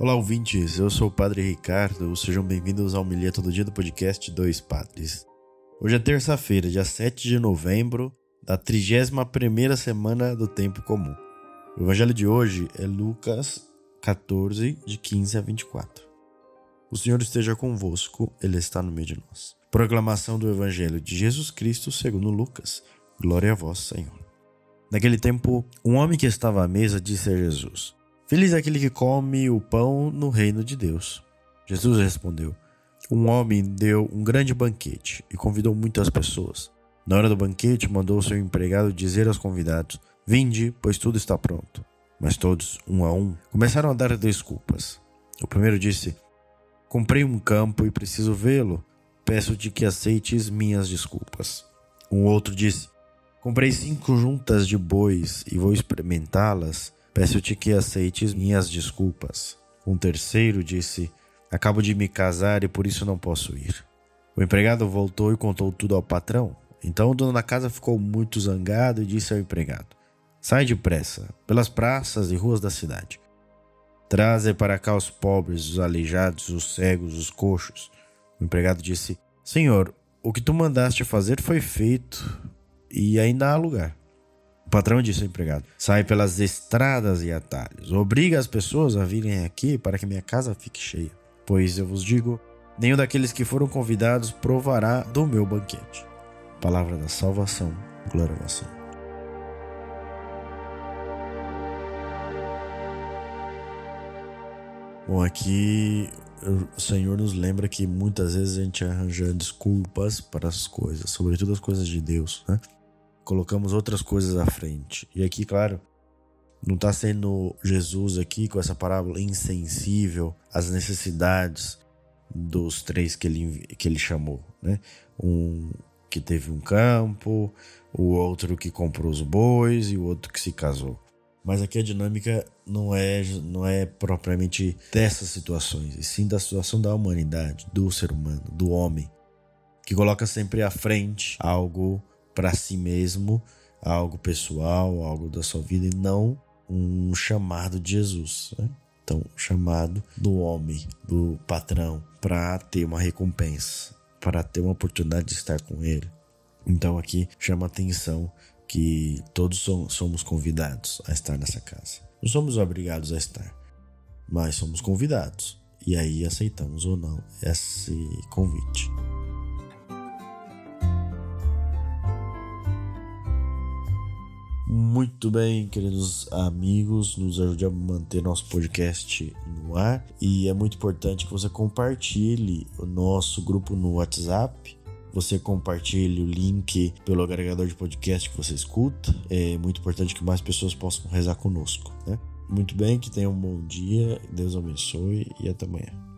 Olá, ouvintes. Eu sou o Padre Ricardo. Sejam bem-vindos ao Milha Todo Dia do podcast Dois Padres. Hoje é terça-feira, dia 7 de novembro, da 31ª semana do Tempo Comum. O evangelho de hoje é Lucas 14, de 15 a 24. O Senhor esteja convosco, Ele está no meio de nós. Proclamação do Evangelho de Jesus Cristo segundo Lucas. Glória a vós, Senhor. Naquele tempo, um homem que estava à mesa disse a Jesus: Feliz é aquele que come o pão no reino de Deus. Jesus respondeu: Um homem deu um grande banquete e convidou muitas pessoas. Na hora do banquete, mandou seu empregado dizer aos convidados: Vinde, pois tudo está pronto. Mas todos, um a um, começaram a dar desculpas. O primeiro disse: Comprei um campo e preciso vê-lo. Peço-te que aceites minhas desculpas. Um outro disse: Comprei cinco juntas de bois e vou experimentá-las. Peço-te que aceites minhas desculpas. Um terceiro disse: Acabo de me casar e por isso não posso ir. O empregado voltou e contou tudo ao patrão. Então o dono da casa ficou muito zangado e disse ao empregado: Sai depressa, pelas praças e ruas da cidade. Traze para cá os pobres, os aleijados, os cegos, os coxos. O empregado disse: Senhor, o que tu mandaste fazer foi feito e ainda há lugar. O patrão disse ao empregado: Sai pelas estradas e atalhos, obriga as pessoas a virem aqui para que minha casa fique cheia. Pois eu vos digo: nenhum daqueles que foram convidados provará do meu banquete. Palavra da salvação, glória a você. Bom, aqui o Senhor nos lembra que muitas vezes a gente arranja desculpas para as coisas, sobretudo as coisas de Deus, né? Colocamos outras coisas à frente. E aqui, claro, não está sendo Jesus aqui com essa parábola insensível às necessidades dos três que ele, que ele chamou, né? Um que teve um campo, o outro que comprou os bois e o outro que se casou. Mas aqui a dinâmica não é, não é propriamente dessas situações, e sim da situação da humanidade, do ser humano, do homem, que coloca sempre à frente algo para si mesmo, algo pessoal, algo da sua vida e não um chamado de Jesus. Né? Então, chamado do homem, do patrão, para ter uma recompensa, para ter uma oportunidade de estar com ele. Então, aqui chama atenção que todos somos convidados a estar nessa casa. Não somos obrigados a estar, mas somos convidados. E aí aceitamos ou não esse convite. Muito bem, queridos amigos, nos ajude a manter nosso podcast no ar e é muito importante que você compartilhe o nosso grupo no WhatsApp. Você compartilhe o link pelo agregador de podcast que você escuta. É muito importante que mais pessoas possam rezar conosco, né? Muito bem, que tenham um bom dia, Deus abençoe e até amanhã.